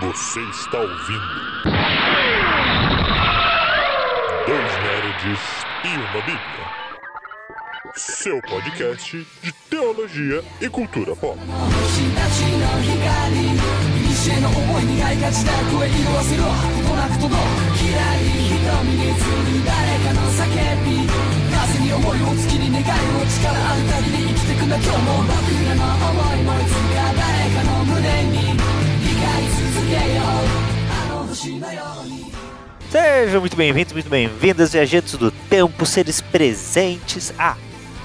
Você está ouvindo. Dois nerds e uma Bíblia. Seu podcast de teologia e cultura pop. Sejam muito bem-vindos, muito bem-vindas, viajantes do tempo, seres presentes a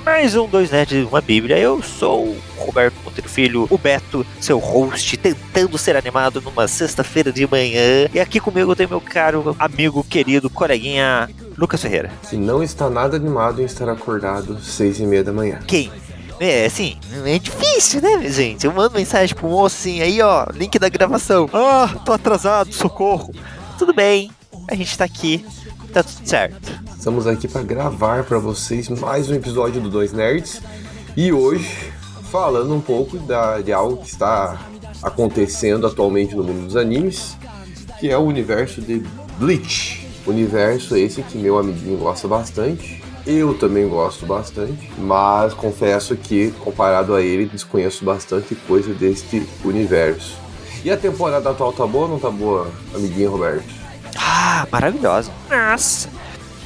mais um Dois Nerds e uma Bíblia. Eu sou o Roberto Monteiro Filho, o Beto, seu host, tentando ser animado numa sexta-feira de manhã. E aqui comigo tem meu caro amigo, querido, coleguinha Lucas Ferreira. Se não está nada animado em estar acordado seis e meia da manhã. Quem? É, assim, é difícil, né, gente? Eu mando mensagem pro moço assim, aí ó, link da gravação. Ah, tô atrasado, socorro. Tudo bem, a gente tá aqui, tá tudo certo. Estamos aqui para gravar para vocês mais um episódio do Dois Nerds e hoje falando um pouco da, de algo que está acontecendo atualmente no mundo dos animes, que é o universo de Bleach. Universo esse que meu amiguinho gosta bastante. Eu também gosto bastante, mas confesso que, comparado a ele, desconheço bastante coisa deste universo. E a temporada atual tá boa ou não tá boa, amiguinho Roberto? Ah, maravilhosa. Nossa.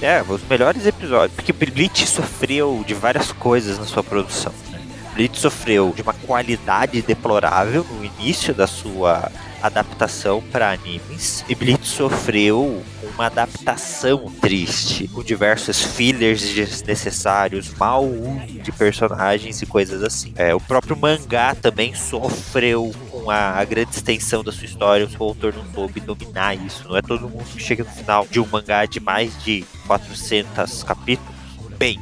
É, os melhores episódios. Porque Bleach sofreu de várias coisas na sua produção. Né? Bleach sofreu de uma qualidade deplorável no início da sua adaptação para animes. E Bleach sofreu uma adaptação triste, com diversos fillers desnecessários, mau uso de personagens e coisas assim. É, o próprio mangá também sofreu com a, a, grande extensão da sua história, o seu autor não soube dominar isso. Não é todo mundo que chega no final de um mangá de mais de 400 capítulos. Bem,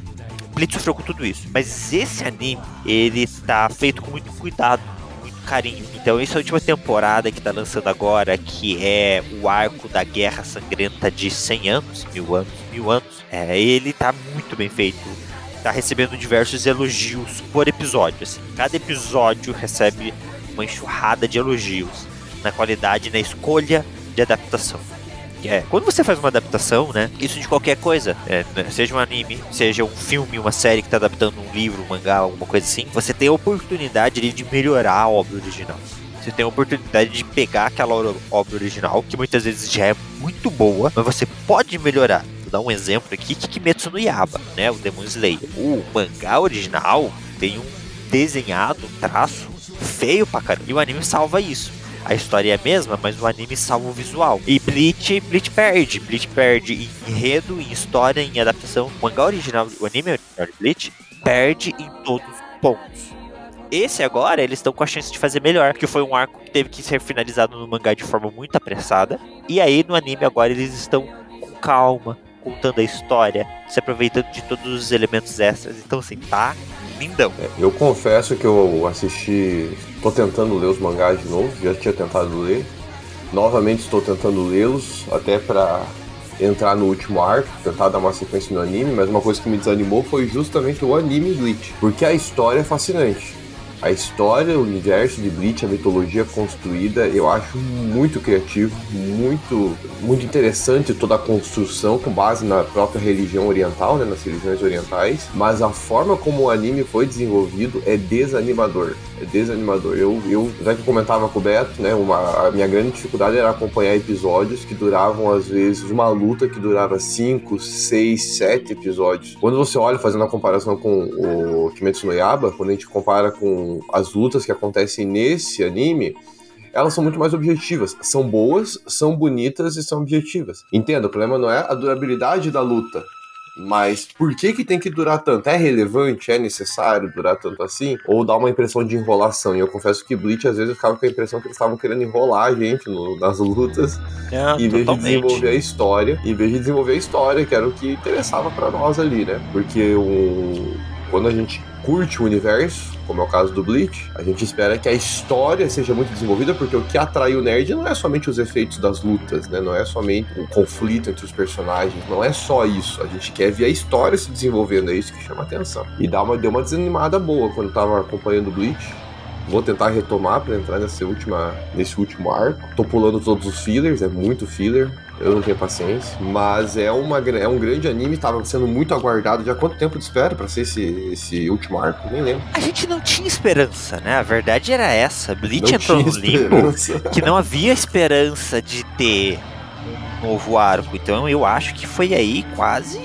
Bleach sofreu com tudo isso, mas esse anime, ele tá feito com muito cuidado, carinho. Então, essa última temporada que tá lançando agora, que é o arco da Guerra Sangrenta de 100 anos, mil anos, mil anos, é, ele tá muito bem feito. Tá recebendo diversos elogios por episódio. Assim. Cada episódio recebe uma enxurrada de elogios na qualidade, na escolha de adaptação. É, quando você faz uma adaptação, né? Isso de qualquer coisa, é, seja um anime, seja um filme, uma série que está adaptando um livro, um mangá, alguma coisa assim, você tem a oportunidade de melhorar a obra original. Você tem a oportunidade de pegar aquela obra original, que muitas vezes já é muito boa, mas você pode melhorar. Vou dar um exemplo aqui, que Kimetsu no Yaba, né? O Demon Slayer. O mangá original tem um desenhado, um traço feio pra caramba. E o anime salva isso. A história é a mesma, mas o anime salva o visual. E Bleach, Bleach perde. Bleach perde em enredo, em história, em adaptação. O mangá original, o anime original de Bleach, perde em todos os pontos. Esse agora, eles estão com a chance de fazer melhor, porque foi um arco que teve que ser finalizado no mangá de forma muito apressada. E aí, no anime agora, eles estão com calma, contando a história, se aproveitando de todos os elementos extras. Então, assim, tá lindão. É, eu confesso que eu assisti. Tô tentando ler os mangás de novo, já tinha tentado ler. Novamente estou tentando lê-los, até para entrar no último arco, tentar dar uma sequência no anime, mas uma coisa que me desanimou foi justamente o anime Bleach, porque a história é fascinante. A história, o universo de Bleach, a mitologia construída, eu acho muito criativo, muito, muito interessante toda a construção com base na própria religião oriental, né, nas religiões orientais. Mas a forma como o anime foi desenvolvido é desanimador. É desanimador. Eu, eu já que comentava com o Beto, né, uma, a minha grande dificuldade era acompanhar episódios que duravam às vezes uma luta que durava 5, 6, 7 episódios. Quando você olha fazendo a comparação com o Kimetsu no Yaba, quando a gente compara com as lutas que acontecem nesse anime, elas são muito mais objetivas. São boas, são bonitas e são objetivas. Entenda, o problema não é a durabilidade da luta. Mas por que que tem que durar tanto? É relevante? É necessário durar tanto assim? Ou dá uma impressão de enrolação? E eu confesso que Bleach às vezes eu ficava com a impressão que eles estavam querendo enrolar a gente no, nas lutas, É, em vez de desenvolver a história, em vez de desenvolver a história, que era o que interessava pra nós ali, né? Porque o... quando a gente curte o universo, como é o caso do Bleach, a gente espera que a história seja muito desenvolvida, porque o que atrai o nerd não é somente os efeitos das lutas, né? Não é somente o conflito entre os personagens, não é só isso. A gente quer ver a história se desenvolvendo, é isso que chama atenção. E dá uma, deu uma desanimada boa quando tava acompanhando o Bleach. Vou tentar retomar pra entrar nessa última, nesse último arco. Tô pulando todos os fillers, é muito filler. Eu não tenho paciência. Mas é, uma, é um grande anime, tava sendo muito aguardado. Já quanto tempo de espera pra ser esse, esse último arco? Nem lembro. A gente não tinha esperança, né? A verdade era essa. Bleach Não entrou no limbo que não havia esperança de ter um novo arco. Então eu acho que foi aí quase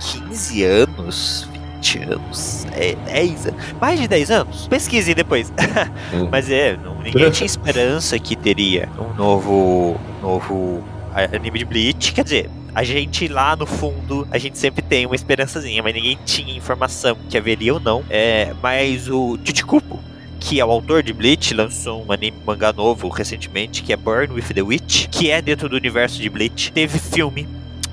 15 anos, 20 anos, é, 10 anos, mais de 10 anos. Pesquisem depois. Hum. Mas é, não- ninguém tinha esperança que teria um novo, um novo anime de Bleach. Quer dizer, a gente lá no fundo, a gente sempre tem uma esperançazinha, mas ninguém tinha informação que haveria ou não. É, mas o Chichikupo, que é o autor de Bleach, lançou um anime mangá novo recentemente, que é Burn with the Witch, que é dentro do universo de Bleach. Teve filme,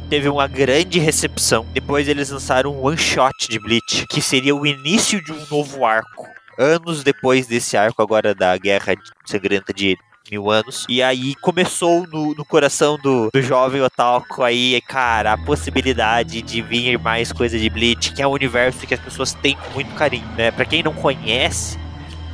teve uma grande recepção. Depois eles lançaram um one shot de Bleach, que seria o início de um novo arco. Anos depois desse arco agora da Guerra Sangrenta de mil anos. E aí começou no, no coração do, do jovem otaku aí, cara, a possibilidade de vir mais coisa de Bleach, que é um universo que as pessoas têm com muito carinho, né? Pra quem não conhece,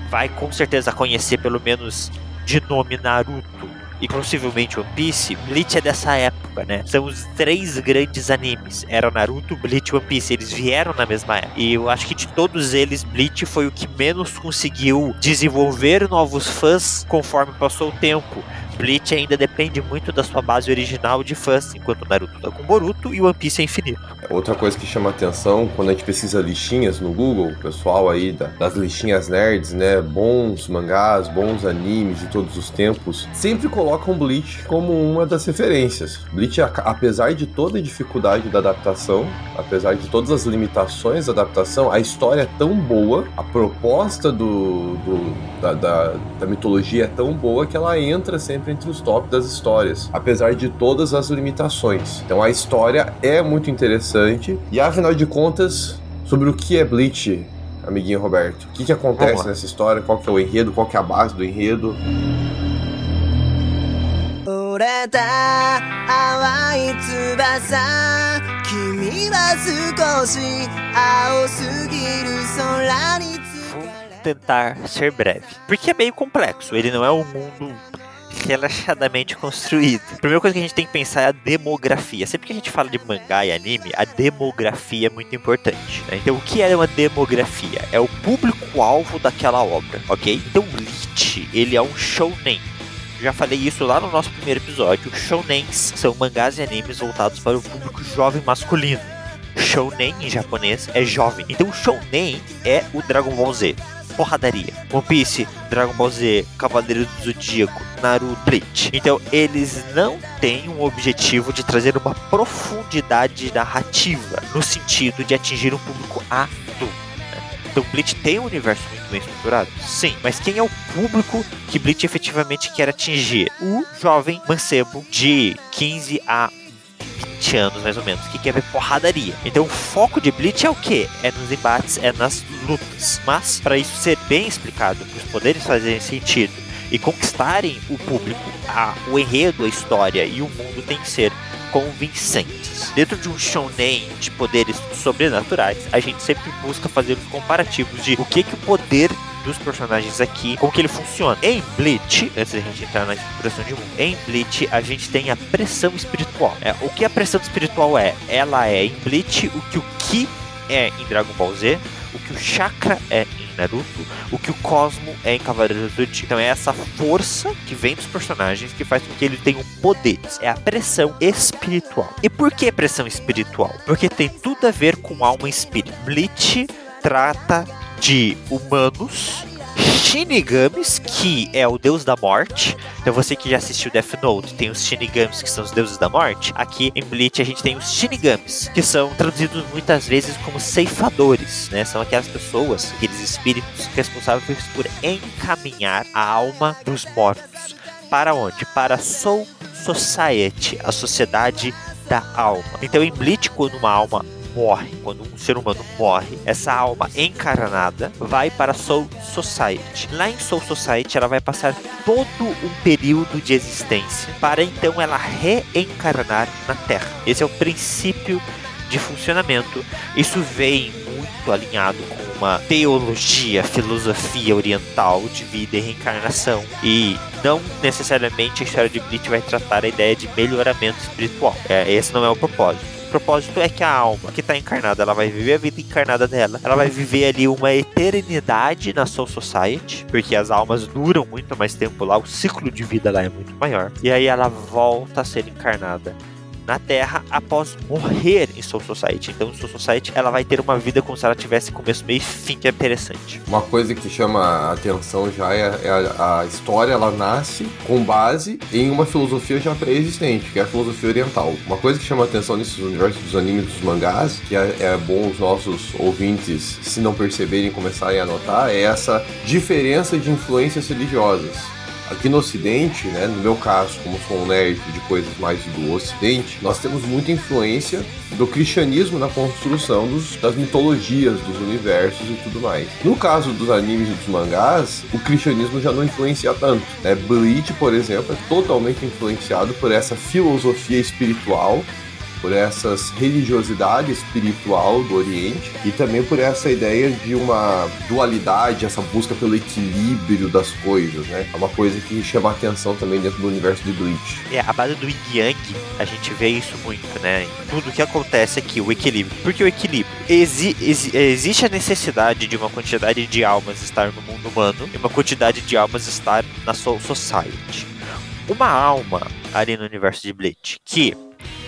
vai com certeza conhecer pelo menos de nome Naruto e possivelmente One Piece, Bleach é dessa época, né? São os três grandes animes. Era Naruto, Bleach e One Piece. Eles vieram na mesma época. E eu acho que de todos eles, Bleach foi o que menos conseguiu desenvolver novos fãs conforme passou o tempo. Bleach ainda depende muito da sua base original de fãs, enquanto Naruto tá com Boruto e One Piece é infinito. Outra coisa que chama atenção quando a gente pesquisa listinhas no Google, o pessoal aí da- das listinhas nerds, né? Bons mangás, bons animes de todos os tempos, sempre colocam Bleach como uma das referências. Bleach, apesar de toda a dificuldade da adaptação, apesar de todas as limitações da adaptação, a história é tão boa, a proposta do, do- da, da- da mitologia é tão boa que ela entra sempre entre os top das histórias, apesar de todas as limitações. Então a história é muito interessante e afinal de contas, sobre o que é Bleach, amiguinho Roberto? O que, que Vamos acontece lá. nessa história? Qual que é o enredo? Qual que é a base do enredo? 折れた淡い翼君は少し青すぎる空に Vou tentar ser breve. Porque é meio complexo. Ele não é um mundo relaxadamente construído. A primeira coisa que a gente tem que pensar é a demografia. Sempre que a gente fala de mangá e anime, a demografia é muito importante. né? Então, o que é uma demografia? É o público-alvo daquela obra, ok? Então, Bleach, ele é um shounen. Já falei isso lá no nosso primeiro episódio. Shounens são mangás e animes voltados para o público jovem masculino. Shounen em japonês é jovem. Então, Shounen é o Dragon Ball Z porradaria. One Piece, Dragon Ball Z, Cavaleiro do Zodíaco, Naruto, Bleach. Então, eles não têm um objetivo de trazer uma profundidade narrativa no sentido de atingir um público adulto. né? Então, Bleach tem um universo muito bem estruturado? Sim. Mas quem é o público que Bleach efetivamente quer atingir? O jovem mancebo de 15 a 20 anos, mais ou menos, que quer ver porradaria. Então o foco de Bleach é o quê? É nos embates, é nas lutas. Mas, para isso ser bem explicado, para os poderes fazerem sentido e conquistarem o público, a, o enredo, a história e o mundo tem que ser convincentes. Dentro de um shonen de poderes sobrenaturais, a gente sempre busca fazer os comparativos de o que, que o poder dos personagens aqui, como que ele funciona. Em Bleach, antes da gente entrar na estruturação de mundo, em Bleach a gente tem a pressão espiritual. É, o que a pressão espiritual é? Ela é em Bleach o que o Ki é em Dragon Ball Z, o que o Chakra é em Naruto, o que o Cosmo é em Cavaleiros do Zodíaco. Então é essa força que vem dos personagens que faz com que eles tenham poderes. É a pressão espiritual. E por que pressão espiritual? Porque tem tudo a ver com alma e espírito. Bleach trata de humanos Shinigamis, que é o deus da morte. Então você que já assistiu Death Note, tem os Shinigamis, que são os deuses da morte. Aqui em Bleach a gente tem os Shinigamis, que são traduzidos muitas vezes como ceifadores, né? São aquelas pessoas, aqueles espíritos responsáveis por encaminhar a alma dos mortos. Para onde? Para Soul Society, a sociedade da alma. Então em Bleach, quando uma alma morre, quando um ser humano morre, essa alma encarnada vai para Soul Society. Lá em Soul Society, ela vai passar todo um período de existência para então ela reencarnar na Terra. Esse é o princípio de funcionamento. Isso vem muito alinhado com uma teologia, filosofia oriental de vida e reencarnação. E não necessariamente a história de Bleach vai tratar a ideia de melhoramento espiritual. É, esse não é o propósito. Propósito é que a alma que está encarnada, ela vai viver a vida encarnada dela. Ela vai viver ali uma eternidade na Soul Society, porque as almas duram muito mais tempo lá, o ciclo de vida lá é muito maior. E aí ela volta a ser encarnada na Terra após morrer em Soul Society. Então, Soul Society ela vai ter uma vida como se ela tivesse começo, meio e fim, que é interessante. Uma coisa que chama a atenção já é, é a, a, história, ela nasce com base em uma filosofia já pré-existente, que é a filosofia oriental. Uma coisa que chama a atenção nesses universos dos animes dos mangás, que é, é bom os nossos ouvintes, se não perceberem, começarem a notar, é essa diferença de influências religiosas. Aqui no Ocidente, né, no meu caso, como sou um nerd de coisas mais do Ocidente, nós temos muita influência do cristianismo na construção dos, das mitologias, dos universos e tudo mais. No caso dos animes e dos mangás, o cristianismo já não influencia tanto. Né? Bleach, por exemplo, é totalmente influenciado por essa filosofia espiritual por essas religiosidade espiritual do Oriente e também por essa ideia de uma dualidade, essa busca pelo equilíbrio das coisas, né? É uma coisa que chama atenção também dentro do universo de Bleach. É, a base do Yin Yang, a gente vê isso muito, né? Tudo que acontece aqui, o equilíbrio. Porque o equilíbrio? Exi exi existe a necessidade de uma quantidade de almas estar no mundo humano e uma quantidade de almas estar na Soul Society. Uma alma ali no universo de Bleach que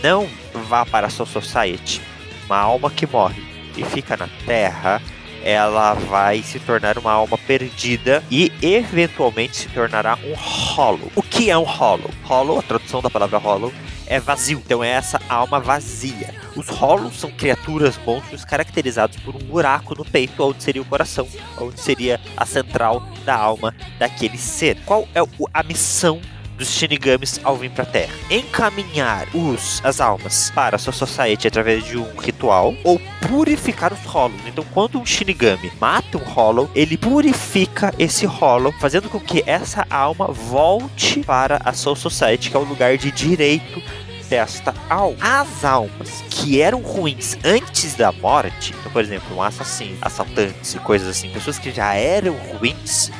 não vá para a Soul Society, uma alma que morre e fica na Terra, ela vai se tornar uma alma perdida e eventualmente se tornará um Hollow. O que é um Hollow? Hollow, a tradução da palavra Hollow, é vazio. Então é essa alma vazia. Os Hollows são criaturas, monstros caracterizados por um buraco no peito, onde seria o coração, onde seria a central da alma daquele ser. Qual é a missão dos Shinigamis ao vir para a Terra. Encaminhar os, as almas para a sua society através de um ritual ou purificar os Hollows. Então, quando um Shinigami mata um Hollow, ele purifica esse Hollow, fazendo com que essa alma volte para a Soul Society, que é o lugar de direito desta alma. As almas que eram ruins antes da morte, então, por exemplo, um assassino, assaltantes e coisas assim, pessoas que já eram ruins,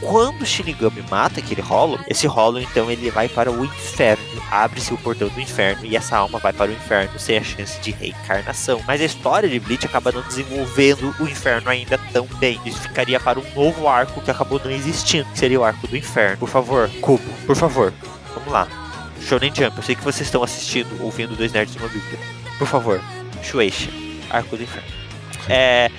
quando o Shinigami mata aquele Hollow, esse Hollow então ele vai para o inferno. Abre-se o portão do inferno e essa alma vai para o inferno sem a chance de reencarnação. Mas a história de Bleach acaba não desenvolvendo o inferno ainda tão bem. Isso ficaria para um novo arco que acabou não existindo, que seria o arco do inferno. Por favor, Kubo, por favor, vamos lá. Shonen Jump, eu sei que vocês estão assistindo, ouvindo dois nerds de uma bíblia. Por favor, Shueisha, arco do inferno. É,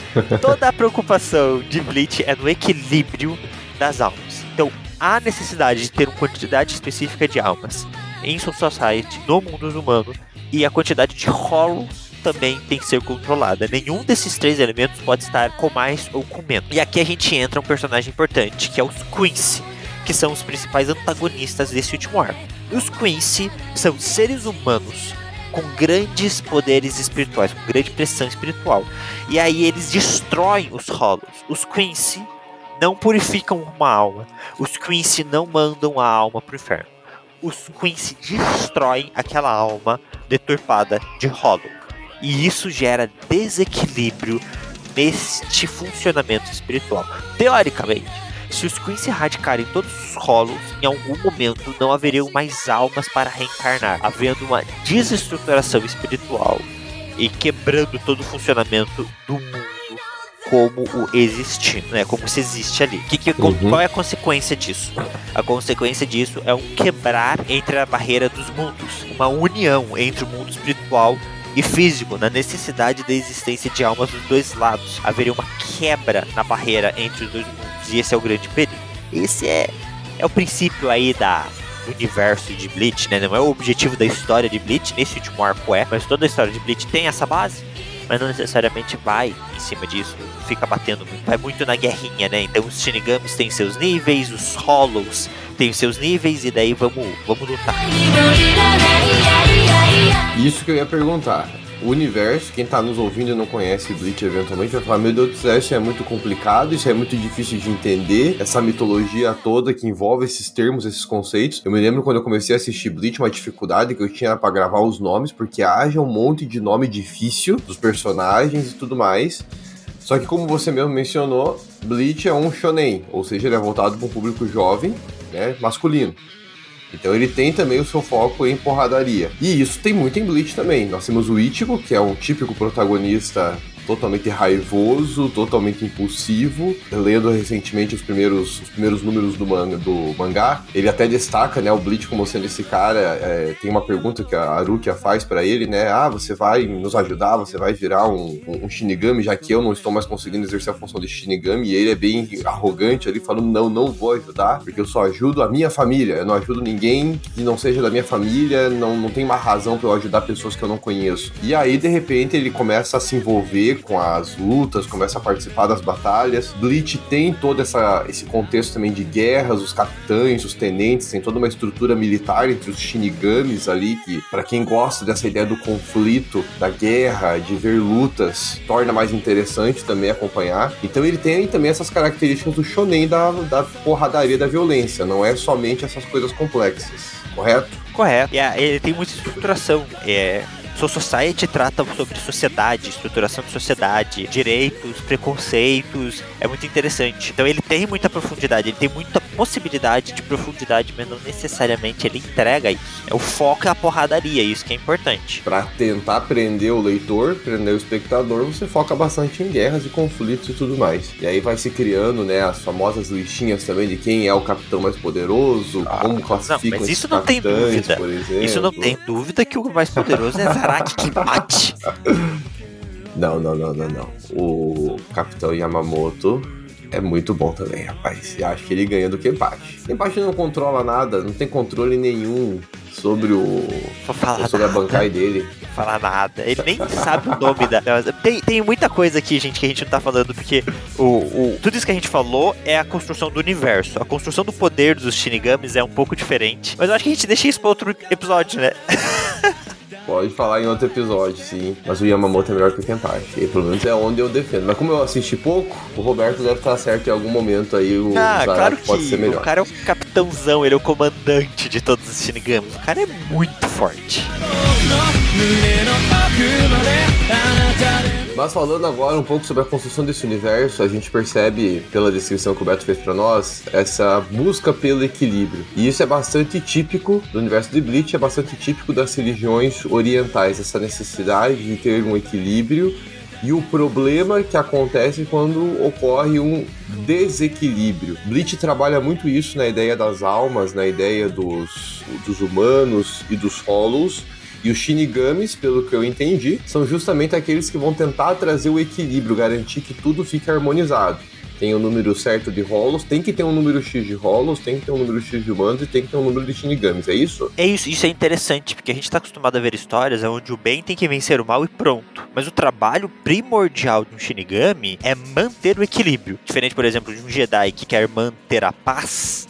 toda a preocupação de Bleach é no equilíbrio das almas. Então, há necessidade de ter uma quantidade específica de almas em Soul Society, no mundo humano, e a quantidade de rolos também tem que ser controlada. Nenhum desses três elementos pode estar com mais ou com menos. E aqui a gente entra um personagem importante, que é os Quincy, que são os principais antagonistas desse último arco. Os Quincy são seres humanos com grandes poderes espirituais, com grande pressão espiritual. E aí eles destroem os Hollows. Os Quincy não purificam uma alma. Os Quincy não mandam a alma pro inferno. Os Quincy destroem aquela alma deturpada de Hollow. E isso gera desequilíbrio neste funcionamento espiritual. Teoricamente, se os Quincy erradicarem todos os Hollows, em algum momento não haveriam mais almas para reencarnar, havendo uma desestruturação espiritual e quebrando todo o funcionamento do mundo como o existir, né? Como se existe ali. Que, que, uhum. Qual é a consequência disso? A consequência disso é um quebrar entre a barreira dos mundos, uma união entre o mundo espiritual e físico, na necessidade da existência de almas dos dois lados. Haveria uma quebra na barreira entre os dois mundos, e esse é o grande perigo. Esse é, é o princípio aí da universo de Bleach, né? Não é o objetivo da história de Bleach, nesse último arco é, mas toda a história de Bleach tem essa base mas não necessariamente vai em cima disso, fica batendo muito, vai muito na guerrinha, né? Então os Shinigamis têm seus níveis, os Hollows têm seus níveis e daí vamos, vamos lutar. Isso que eu ia perguntar. Universo, quem tá nos ouvindo e não conhece Bleach eventualmente vai falar, meu Deus do céu, isso é muito complicado, isso é muito difícil de entender, essa mitologia toda que envolve esses termos, esses conceitos. Eu me lembro quando eu comecei a assistir Bleach, uma dificuldade que eu tinha para gravar os nomes, porque haja um monte de nome difícil dos personagens e tudo mais. Só que como você mesmo mencionou, Bleach é um shonen, ou seja, ele é voltado para um público jovem, né, masculino. Então ele tem também o seu foco em porradaria. E isso tem muito em Bleach também. Nós temos o Ichigo, que é um típico protagonista totalmente raivoso, totalmente impulsivo. Lendo recentemente os primeiros, os primeiros números do, do mangá, ele até destaca, né, o Bleach como sendo esse cara. É, tem uma pergunta que a Arukia faz para ele, né? Ah, você vai nos ajudar, você vai virar um, um, um, Shinigami, já que eu não estou mais conseguindo exercer a função de Shinigami. E ele é bem arrogante ali, falando: não, não vou ajudar, porque eu só ajudo a minha família. Eu não ajudo ninguém que não seja da minha família, não, não tem uma razão para eu ajudar pessoas que eu não conheço. E aí, de repente, ele começa a se envolver com as lutas, começa a participar das batalhas. Bleach tem todo essa, esse contexto também de guerras, os capitães, os tenentes, tem toda uma estrutura militar entre os shinigamis ali, que para quem gosta dessa ideia do conflito, da guerra, de ver lutas, torna mais interessante também acompanhar. Então ele tem também essas características do shonen da, da porradaria da violência, não é somente essas coisas complexas, correto? Correto. E ele tem muita estruturação. É, Soul Society trata sobre sociedade, estruturação de sociedade, direitos, preconceitos. É muito interessante. Então ele tem muita profundidade, ele tem muita possibilidade de profundidade, mas não necessariamente ele entrega isso. É o foco é a porradaria, isso que é importante. Para tentar prender o leitor, prender o espectador, você foca bastante em guerras e conflitos e tudo mais. E aí vai se criando, né, as famosas listinhas também de quem é o capitão mais poderoso, ah, como classificam não, mas isso não tem dúvida. Isso não tem dúvida que o mais poderoso é Zaraki Kimachi. Não, não, não, não, não. O Capitão Yamamoto é muito bom também, rapaz. E acho que ele ganha do Kenpachi. Kenpachi não controla nada, não tem controle nenhum sobre o. sobre a bancai dele. Falar nada. Ele nem sabe o nome da. Tem, tem muita coisa aqui, gente, que a gente não tá falando, porque o, o, tudo isso que a gente falou é a construção do universo. A construção do poder dos Shinigamis é um pouco diferente. Mas eu acho que a gente deixa isso pra outro episódio, né? Pode falar em outro episódio, sim. Mas o Yamamoto é melhor que o Kenpachi. E pelo menos é onde eu defendo. Mas como eu assisti pouco, o Roberto deve estar certo em algum momento aí. O ah, claro que pode ser melhor. O cara é o capitãozão, ele é o comandante de todos os Shinigamis. O cara é muito forte. Mas falando agora um pouco sobre a construção desse universo, a gente percebe pela descrição que o Beto fez para nós essa busca pelo equilíbrio. E isso é bastante típico do universo de Bleach, é bastante típico das religiões orientais, essa necessidade de ter um equilíbrio e o problema que acontece quando ocorre um desequilíbrio. Bleach trabalha muito isso na ideia das almas, na ideia dos, dos humanos e dos Hollows, e os Shinigamis, pelo que eu entendi, são justamente aqueles que vão tentar trazer o equilíbrio, garantir que tudo fique harmonizado. Tem o um número certo de rolos, tem que ter um número X de rolos, tem que ter um número X de humanos e tem que ter um número de Shinigamis, é isso? É isso, isso é interessante, porque a gente está acostumado a ver histórias onde o bem tem que vencer o mal e pronto. Mas o trabalho primordial de um Shinigami é manter o equilíbrio. Diferente, por exemplo, de um Jedi que quer manter a paz,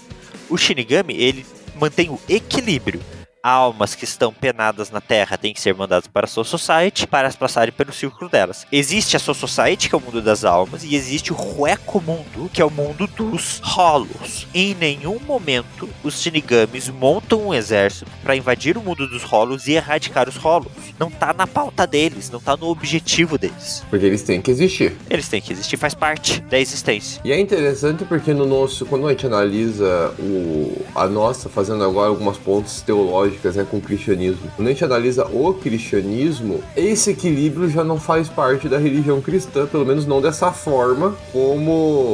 o Shinigami, ele mantém o equilíbrio almas que estão penadas na Terra têm que ser mandadas para a Soul Society para passarem pelo círculo delas. Existe a Soul Society, que é o mundo das almas, e existe o Hueco Mundo, que é o mundo dos Hollows. Em nenhum momento os Shinigamis montam um exército para invadir o mundo dos Hollows e erradicar os Hollows. Não tá na pauta deles, não tá no objetivo deles. Porque eles têm que existir. Eles têm que existir, faz parte da existência. E é interessante porque no nosso, quando a gente analisa o, a nossa, fazendo agora algumas pontos teológicos né, com o cristianismo. Quando a gente analisa o cristianismo, esse equilíbrio já não faz parte da religião cristã, pelo menos não dessa forma como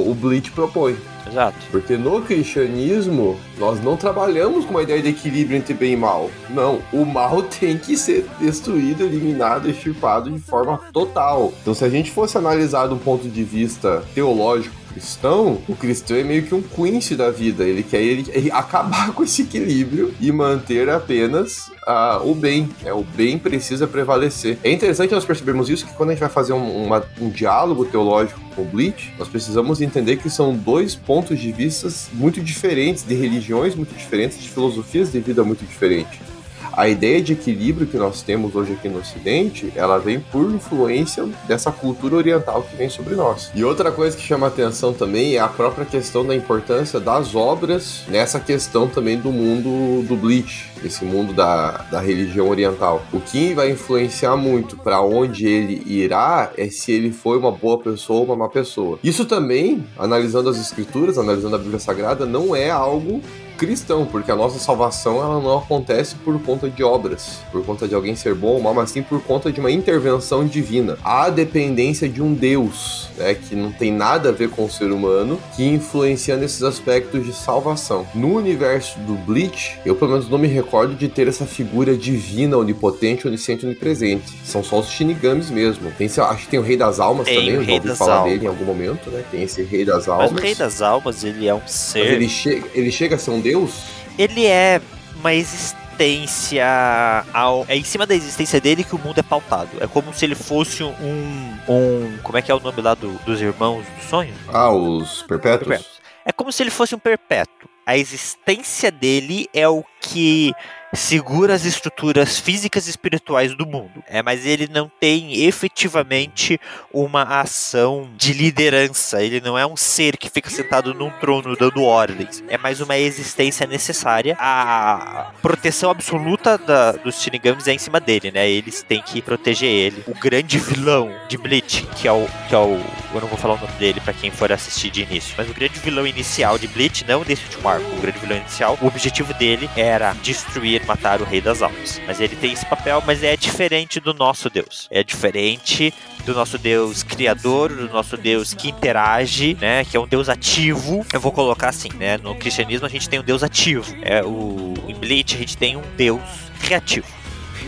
o Bleach propõe. Exato. Porque no cristianismo, nós não trabalhamos com uma ideia de equilíbrio entre bem e mal. Não, o mal tem que ser destruído, eliminado, extirpado de forma total. Então, se a gente fosse analisar do ponto de vista teológico, cristão, o cristão é meio que um Quincy da vida. Ele quer ele, ele acabar com esse equilíbrio e manter apenas uh, o bem. É, o bem precisa prevalecer. É interessante nós percebermos isso, que quando a gente vai fazer um, uma, um diálogo teológico com o Bleach, nós precisamos entender que são dois pontos de vista muito diferentes, de religiões muito diferentes, de filosofias de vida muito diferentes. A ideia de equilíbrio que nós temos hoje aqui no Ocidente, ela vem por influência dessa cultura oriental que vem sobre nós. E outra coisa que chama atenção também é a própria questão da importância das obras nessa questão também do mundo do Bleach, esse mundo da, da religião oriental. O que vai influenciar muito para onde ele irá é se ele foi uma boa pessoa ou uma má pessoa. Isso também, analisando as escrituras, analisando a Bíblia Sagrada, não é algo cristão, porque a nossa salvação ela não acontece por conta de obras, por conta de alguém ser bom ou mal, mas sim por conta de uma intervenção divina. A dependência de um Deus, né, que não tem nada a ver com o ser humano, que influencia nesses aspectos de salvação. No universo do Bleach, eu pelo menos não me recordo de ter essa figura divina, onipotente, onisciente, onipresente. São só os Shinigamis mesmo. Tem, acho que tem o Rei das Almas Tem também, eu já ouvi falar Almas. dele em algum momento, né? Tem esse Rei das Mas Almas. o Rei das Almas, ele é um Mas ser. ele, chega, ele chega a ser um deus? Ele é uma existência. Ao... É em cima da existência dele que o mundo é pautado. É como se ele fosse um. um como é que é o nome lá do- dos irmãos do sonho? Ah, os perpétuos? Perpétuos. É como se ele fosse um perpétuo. A existência dele é o que segura as estruturas físicas e espirituais do mundo. É, mas ele não tem efetivamente uma ação de liderança. Ele não é um ser que fica sentado num trono dando ordens. É mais uma existência necessária. A proteção absoluta da, dos Shinigamis é em cima dele, né? Eles têm que proteger ele. O grande vilão de Bleach, que é o, que é o eu não vou falar o nome dele pra quem for assistir de início, mas o grande vilão inicial de Bleach, não desse último arco, o grande vilão inicial, o objetivo dele era destruir, matar o Rei das Almas. Mas ele tem esse papel, mas é diferente do nosso Deus. É diferente do nosso Deus criador, do nosso Deus que interage, né? Que é um Deus ativo. Eu vou colocar assim, né? No cristianismo a gente tem um Deus ativo. É o em Bleach a gente tem um Deus reativo.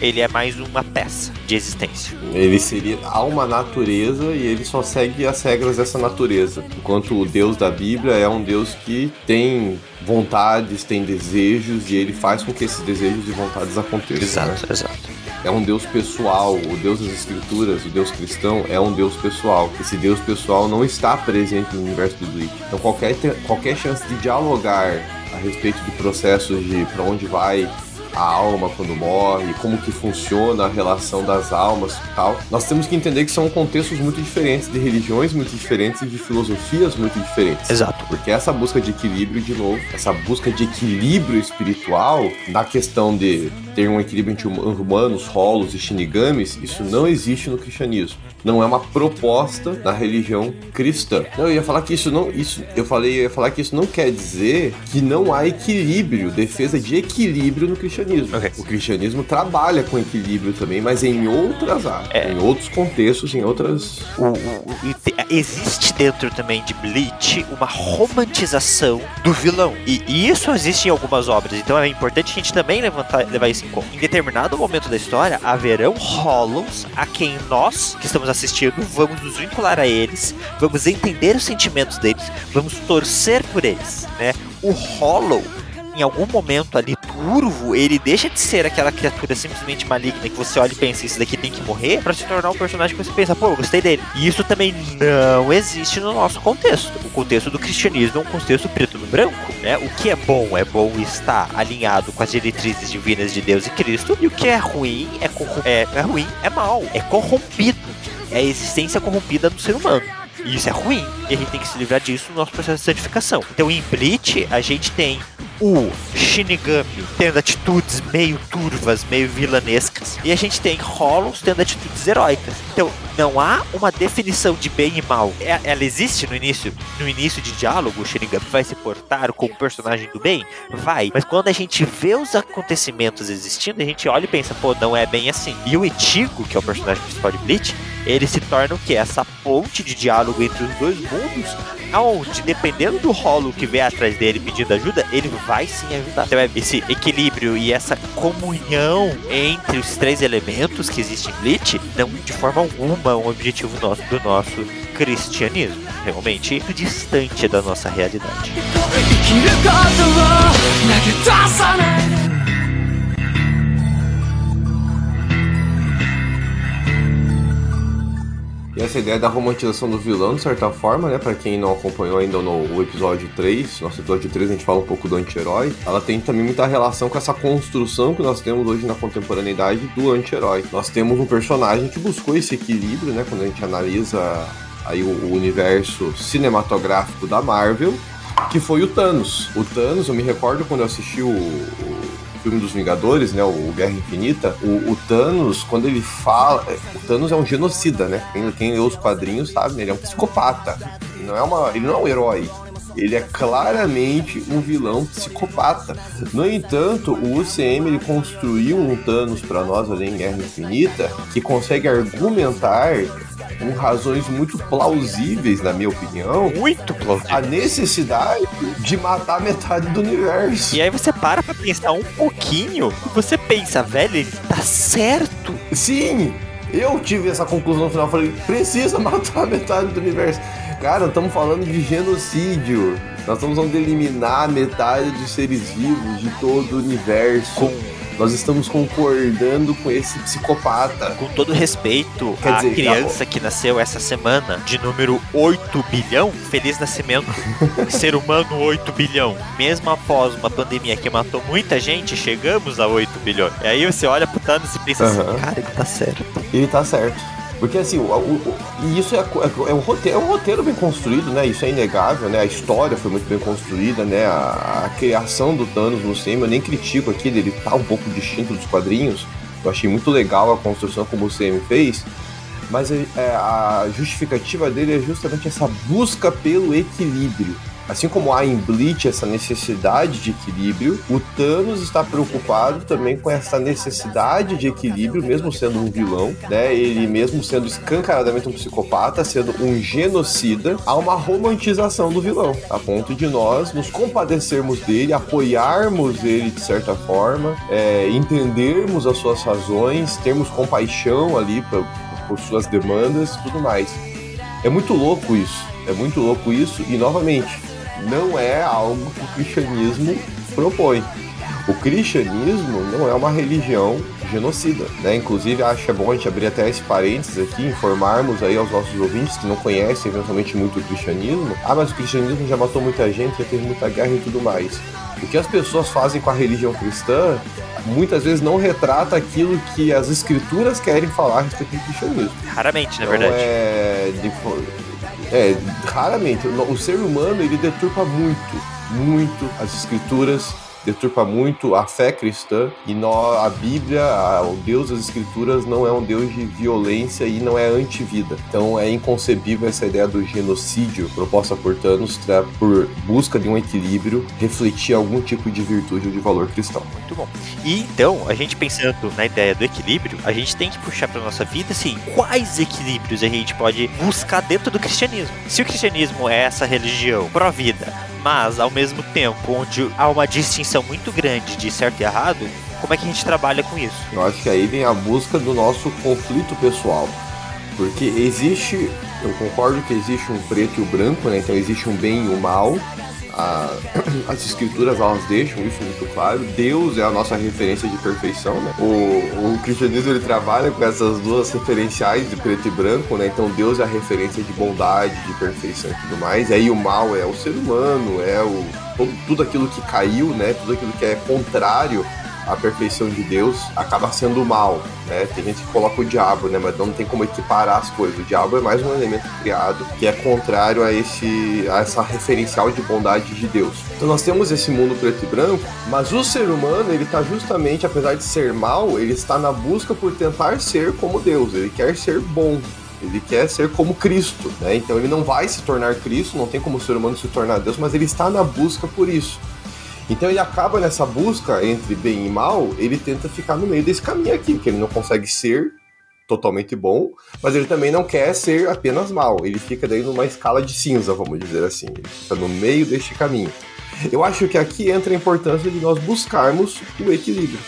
Ele é mais uma peça de existência. Ele seria há uma natureza e ele só segue as regras dessa natureza. Enquanto o Deus da Bíblia é um Deus que tem vontades, tem desejos e ele faz com que esses desejos e vontades aconteçam. né? exato. É um Deus pessoal. O Deus das Escrituras, o Deus cristão, é um Deus pessoal. Esse Deus pessoal não está presente no universo do Bleach. Então qualquer, qualquer chance de dialogar a respeito de processos de para onde vai a alma quando morre, como que funciona a relação das almas e tal. Nós temos que entender que são contextos muito diferentes, de religiões muito diferentes e de filosofias muito diferentes. Exato. Porque essa busca de equilíbrio, de novo, essa busca de equilíbrio espiritual, na questão de ter um equilíbrio entre hum- humanos, rolos e shinigamis, isso não existe no cristianismo. Não é uma proposta da religião cristã. Não, eu ia falar que isso não. Isso, eu falei, eu ia falar que isso não quer dizer que não há equilíbrio, defesa de equilíbrio no cristianismo. Ok. O cristianismo trabalha com equilíbrio também, mas em outras áreas, É. em outros contextos, em outras. O- o- o- te- existe dentro também de Bleach uma romantização do vilão. E, e isso existe em algumas obras, então é importante a gente também levantar, levar isso em determinado momento da história, haverão Hollows a quem nós, que estamos assistindo, vamos nos vincular a eles, vamos entender os sentimentos deles, vamos torcer por eles, né? O Hollow em algum momento ali, Turvo, ele deixa de ser aquela criatura simplesmente maligna que você olha e pensa, isso daqui tem que morrer, pra se tornar um personagem que você pensa, pô, eu gostei dele. E isso também não existe no nosso contexto. O contexto do cristianismo é um contexto preto no branco, né? O que é bom é bom estar alinhado com as diretrizes divinas de Deus e Cristo, e o que é ruim é, é, é ruim, é mal, é corrompido. É a existência corrompida do ser humano. E isso é ruim. E a gente tem que se livrar disso no nosso processo de santificação. Então em Bleach, a gente tem o Shinigami tendo atitudes meio turvas, meio vilanescas. E a gente tem Hollows tendo atitudes heróicas. Então, não há uma definição de bem e mal. É- Ela existe no início, no início de diálogo, o Shinigami vai se portar como personagem do bem? Vai. Mas quando a gente vê os acontecimentos existindo, a gente olha e pensa, pô, não é bem assim. E o Ichigo, que é o personagem principal de Bleach, ele se torna o que? Essa ponte de diálogo entre os dois mundos, aonde, dependendo do rolo que vem atrás dele pedindo ajuda, ele vai sim ajudar. Então, é esse equilíbrio e essa comunhão entre os três elementos que existem em Bleach, não de forma alguma um objetivo nosso, do nosso cristianismo. Realmente distante da nossa realidade. Essa ideia da romantização do vilão, de certa forma, né? Pra quem não acompanhou ainda no episódio 3, nosso episódio 3 a gente fala um pouco do anti-herói. Ela tem também muita relação com essa construção que nós temos hoje na contemporaneidade do anti-herói. Nós temos um personagem que buscou esse equilíbrio, né? Quando a gente analisa aí o, o universo cinematográfico da Marvel, que foi o Thanos. O Thanos, eu me recordo quando eu assisti o, o filme dos Vingadores, né, o Guerra Infinita, o, o, Thanos, quando ele fala, o Thanos é um genocida, né? Quem, quem lê os quadrinhos sabe, ele é um psicopata. Ele não é uma, ele não é um herói. Ele é claramente um vilão psicopata. No entanto, o UCM ele construiu um Thanos para nós ali em Guerra Infinita que consegue argumentar com razões muito plausíveis, na minha opinião, muito plausíveis, a necessidade de matar metade do universo. E aí você para pra pensar um pouquinho e você pensa, velho, ele tá certo. Sim, eu tive essa conclusão no final. Falei, precisa matar metade do universo. Cara, estamos falando de genocídio. Nós estamos falando de eliminar metade dos seres vivos de todo o universo. Com nós estamos concordando com esse psicopata. Com todo respeito Quer à dizer, criança que nasceu essa semana, de número 8 bilhão, feliz nascimento, ser humano 8 bilhão. Mesmo após uma pandemia que matou muita gente, chegamos a 8 bilhões. E aí você olha pro Thanos e pensa uhum. assim, cara, ele tá certo. Ele tá certo. Porque assim, o, o, e isso é, é, é, um roteiro, é um roteiro bem construído, né? Isso é inegável, né? A história foi muito bem construída, né? A, a criação do Thanos no cinema, eu nem critico aqui, ele tá um pouco distinto dos quadrinhos. Eu achei muito legal a construção como o CM fez. Mas é, a justificativa dele é justamente essa busca pelo equilíbrio. Assim como há em Bleach essa necessidade de equilíbrio, o Thanos está preocupado também com essa necessidade de equilíbrio, mesmo sendo um vilão, né? Ele mesmo sendo escancaradamente um psicopata, sendo um genocida, há uma romantização do vilão, a ponto de nós nos compadecermos dele, apoiarmos ele de certa forma, é, entendermos as suas razões, termos compaixão ali pra, por suas demandas tudo mais. É muito louco isso. É muito louco isso, e novamente, não é algo que o cristianismo propõe. O cristianismo não é uma religião genocida, né? Inclusive, acho que é bom a gente abrir até esse parênteses aqui, informarmos aí aos nossos ouvintes que não conhecem eventualmente muito o cristianismo. Ah, mas o cristianismo já matou muita gente, já teve muita guerra e tudo mais. O que as pessoas fazem com a religião cristã muitas vezes não retrata aquilo que as escrituras querem falar a respeito do cristianismo. Raramente, na então, verdade. É, é, raramente. O ser humano ele deturpa muito, muito as escrituras, deturpa muito a fé cristã e a Bíblia, a, o Deus das Escrituras não é um Deus de violência e não é anti-vida. Então é inconcebível essa ideia do genocídio proposta por Thanos por busca de um equilíbrio, refletir algum tipo de virtude ou de valor cristão. Muito bom. E então, a gente pensando na ideia do equilíbrio, a gente tem que puxar para nossa vida assim, quais equilíbrios a gente pode buscar dentro do cristianismo. Se o cristianismo é essa religião pró-vida, mas ao mesmo tempo onde há uma distinção muito grande de certo e errado, como é que a gente trabalha com isso? Eu acho que aí vem a busca do nosso conflito pessoal. Porque existe, eu concordo que existe um preto e o branco, né? Então existe um bem e o mal, a, as escrituras elas deixam isso muito claro. Deus é a nossa referência de perfeição, né? O, o cristianismo ele trabalha com essas duas referenciais de preto e branco, né? Então Deus é a referência de bondade, de perfeição e tudo mais. E aí o mal é o ser humano, é o tudo aquilo que caiu, né? Tudo aquilo que é contrário a perfeição de Deus acaba sendo mal, né? Tem gente que coloca o diabo, né? Mas não tem como equiparar as coisas. O diabo é mais um elemento criado que é contrário a esse a essa referencial de bondade de Deus. Então nós temos esse mundo preto e branco, mas o ser humano, ele está justamente, apesar de ser mal, ele está na busca por tentar ser como Deus. Ele quer ser bom, ele quer ser como Cristo, né? Então ele não vai se tornar Cristo, não tem como o ser humano se tornar Deus, mas ele está na busca por isso. Então ele acaba nessa busca entre bem e mal, ele tenta ficar no meio desse caminho aqui, que ele não consegue ser totalmente bom, mas ele também não quer ser apenas mal. Ele fica daí numa escala de cinza, vamos dizer assim. Ele fica no meio deste caminho. Eu acho que aqui entra a importância de nós buscarmos o equilíbrio.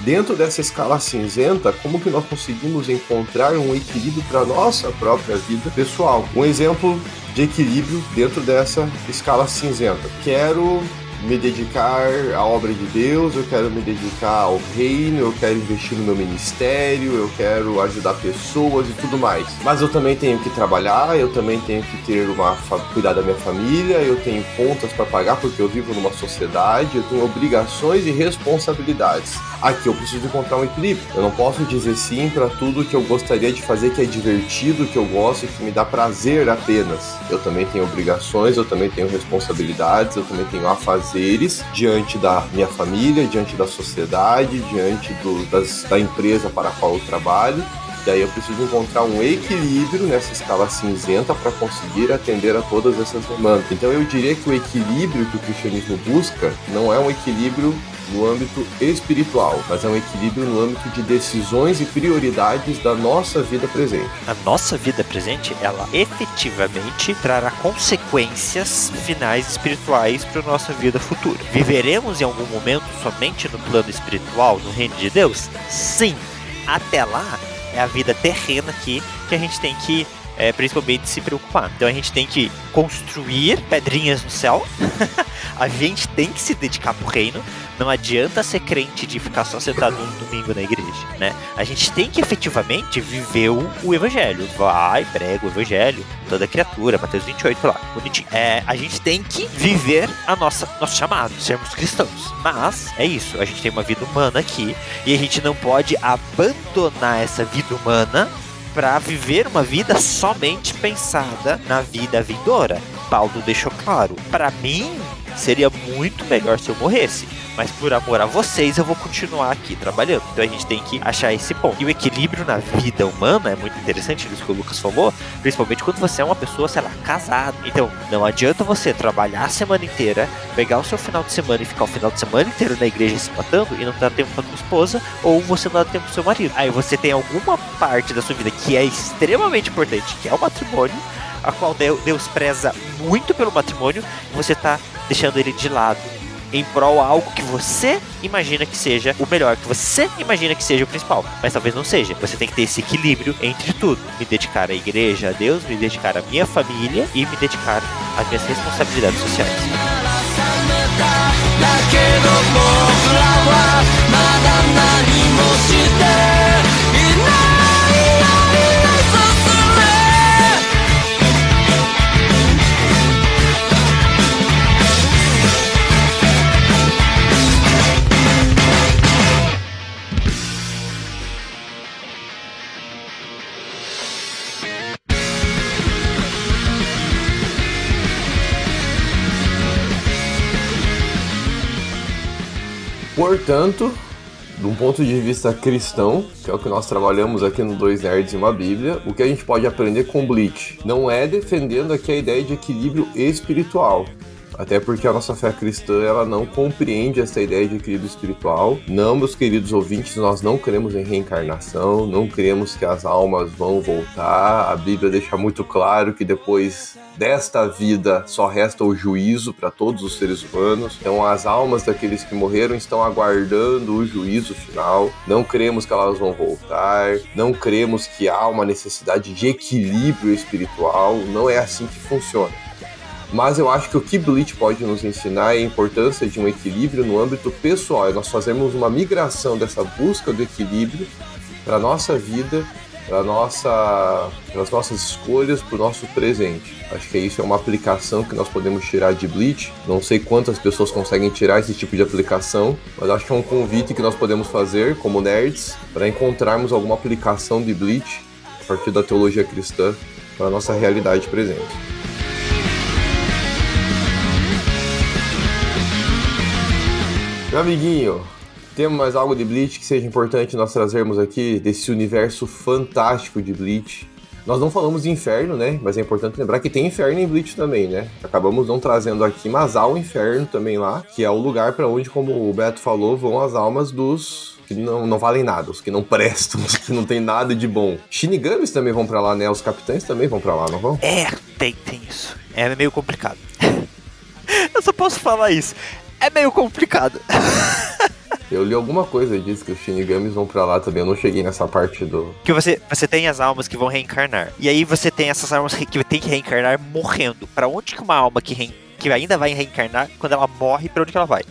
Dentro dessa escala cinzenta, como que nós conseguimos encontrar um equilíbrio para nossa própria vida pessoal? Um exemplo de equilíbrio dentro dessa escala cinzenta. Quero me dedicar à obra de Deus, eu quero me dedicar ao reino, eu quero investir no meu ministério, eu quero ajudar pessoas e tudo mais. Mas eu também tenho que trabalhar, eu também tenho que ter uma cuidar da minha família, eu tenho contas para pagar porque eu vivo numa sociedade, eu tenho obrigações e responsabilidades. Aqui eu preciso encontrar um equilíbrio. Eu não posso dizer sim para tudo que eu gostaria de fazer que é divertido, que eu gosto, que me dá prazer apenas. Eu também tenho obrigações, eu também tenho responsabilidades, eu também tenho afazeres diante da minha família, diante da sociedade, diante do, das, da empresa para a qual eu trabalho. E aí eu preciso encontrar um equilíbrio nessa escala cinzenta para conseguir atender a todas essas demandas. Então eu diria que o equilíbrio que o cristianismo busca não é um equilíbrio no âmbito espiritual, mas é um equilíbrio no âmbito de decisões e prioridades da nossa vida presente. A nossa vida presente, ela efetivamente trará consequências finais espirituais para a nossa vida futura. Viveremos em algum momento somente no plano espiritual, no reino de Deus? Sim. Até lá, é a vida terrena aqui que a gente tem que é, principalmente se preocupar. Então a gente tem que construir pedrinhas no céu, a gente tem que se dedicar pro reino. Não adianta ser crente de ficar só sentado um domingo na igreja, né? A gente tem que efetivamente viver o, evangelho. Vai, prega o evangelho, toda criatura, Mateus 28 lá, bonitinho. É, a gente tem que viver a nossa nosso chamado, sermos cristãos. Mas é isso, a gente tem uma vida humana aqui e a gente não pode abandonar essa vida humana para viver uma vida somente pensada na vida vindoura. Paulo deixou claro: para mim seria muito melhor se eu morresse. Mas por amor a vocês, eu vou continuar aqui trabalhando. Então a gente tem que achar esse ponto. E o equilíbrio na vida humana é muito interessante, isso que o Lucas falou, principalmente quando você é uma pessoa, sei lá, casada. Então, não adianta você trabalhar a semana inteira, pegar o seu final de semana e ficar o final de semana inteiro na igreja se matando e não dar tempo pra tua esposa, ou você não dá tempo pro seu marido. Aí você tem alguma parte da sua vida que é extremamente importante, que é o matrimônio, a qual Deus preza muito pelo matrimônio, você tá deixando ele de lado em prol a algo que você imagina que seja o melhor, que você imagina que seja o principal, mas talvez não seja. Você tem que ter esse equilíbrio entre tudo: me dedicar à igreja, a Deus, me dedicar à minha família e me dedicar às minhas responsabilidades sociais. Portanto, de um ponto de vista cristão, que é o que nós trabalhamos aqui no Dois Nerds e uma Bíblia, o que a gente pode aprender com Bleach não é defendendo aqui a ideia de equilíbrio espiritual. Até porque a nossa fé cristã ela não compreende essa ideia de equilíbrio espiritual. Não, meus queridos ouvintes, nós não cremos em reencarnação, não cremos que as almas vão voltar. A Bíblia deixa muito claro que depois desta vida só resta o juízo para todos os seres humanos. Então as almas daqueles que morreram estão aguardando o juízo final. Não cremos que elas vão voltar. Não cremos que há uma necessidade de equilíbrio espiritual. Não é assim que funciona. Mas eu acho que o que Bleach pode nos ensinar é a importância de um equilíbrio no âmbito pessoal. É nós fazermos uma migração dessa busca do equilíbrio para nossa vida, para nossa, as nossas escolhas, para o nosso presente. Acho que isso é uma aplicação que nós podemos tirar de Bleach. Não sei quantas pessoas conseguem tirar esse tipo de aplicação, mas acho que é um convite que nós podemos fazer como nerds para encontrarmos alguma aplicação de Bleach a partir da teologia cristã para nossa realidade presente. Meu amiguinho, temos mais algo de Bleach que seja importante nós trazermos aqui desse universo fantástico de Bleach? Nós não falamos de inferno, né? Mas é importante lembrar que tem inferno em Bleach também, né? Acabamos não trazendo aqui, mas há o inferno também lá, que é o lugar para onde, como o Beto falou, vão as almas dos que não, não valem nada, os que não prestam, os que não tem nada de bom. Shinigamis também vão para lá, né? Os capitães também vão para lá, não vão? É, tem, tem isso. É meio complicado. Eu só posso falar isso. É meio complicado. Eu li alguma coisa disso que os Shinigamis vão pra lá também. Eu não cheguei nessa parte do. Que você, você tem as almas que vão reencarnar. E aí você tem essas almas que tem que reencarnar morrendo. Para onde que uma alma que, re, que ainda vai reencarnar quando ela morre, pra onde que ela vai?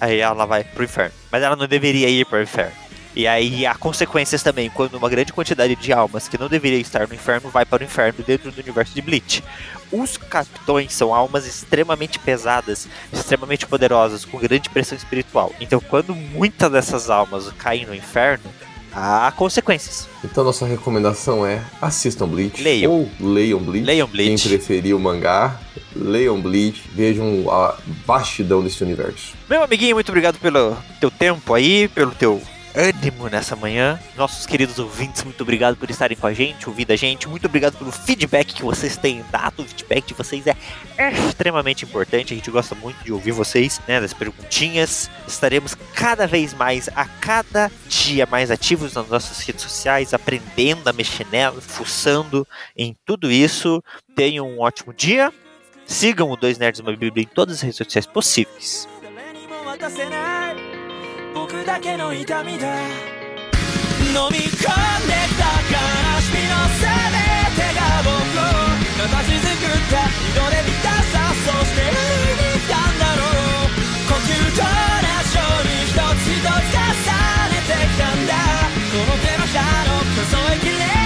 Aí ela vai pro inferno. Mas ela não deveria ir pro inferno. E aí há consequências também, quando uma grande quantidade de almas que não deveria estar no inferno vai para o inferno dentro do universo de Bleach. Os capitões são almas extremamente pesadas, extremamente poderosas, com grande pressão espiritual. Então, quando muitas dessas almas caem no inferno, há consequências. Então nossa recomendação é assistam Bleach. Leiam. Ou leiam Bleach. Leiam Bleach. Quem preferir o mangá, leiam Bleach. Vejam a vastidão desse universo. Meu amiguinho, muito obrigado pelo teu tempo aí, pelo teu ânimo nessa manhã. Nossos queridos ouvintes, muito obrigado por estarem com a gente, ouvindo a gente. Muito obrigado pelo feedback que vocês têm dado. O feedback de vocês é extremamente importante. A gente gosta muito de ouvir vocês, né? Das perguntinhas. Estaremos cada vez mais, a cada dia, mais ativos nas nossas redes sociais, aprendendo a mexer nelas, fuçando em tudo isso. Tenham um ótimo dia. Sigam o Dois Nerds Uma Bíblia em todas as redes sociais possíveis. 僕だけの痛みだ。飲み込んでた悲しみの全てが僕を形作った。二度で満たさそして歩いてきたんだろう。呼吸と同じように一つ一つ重ねてきたんだ。この手のひらの数えきれ。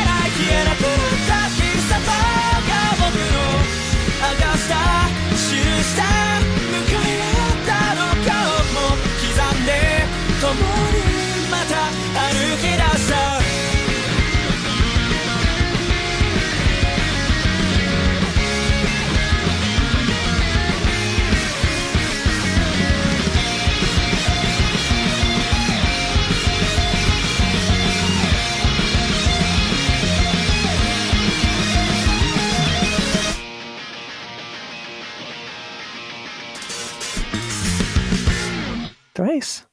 Então é isso.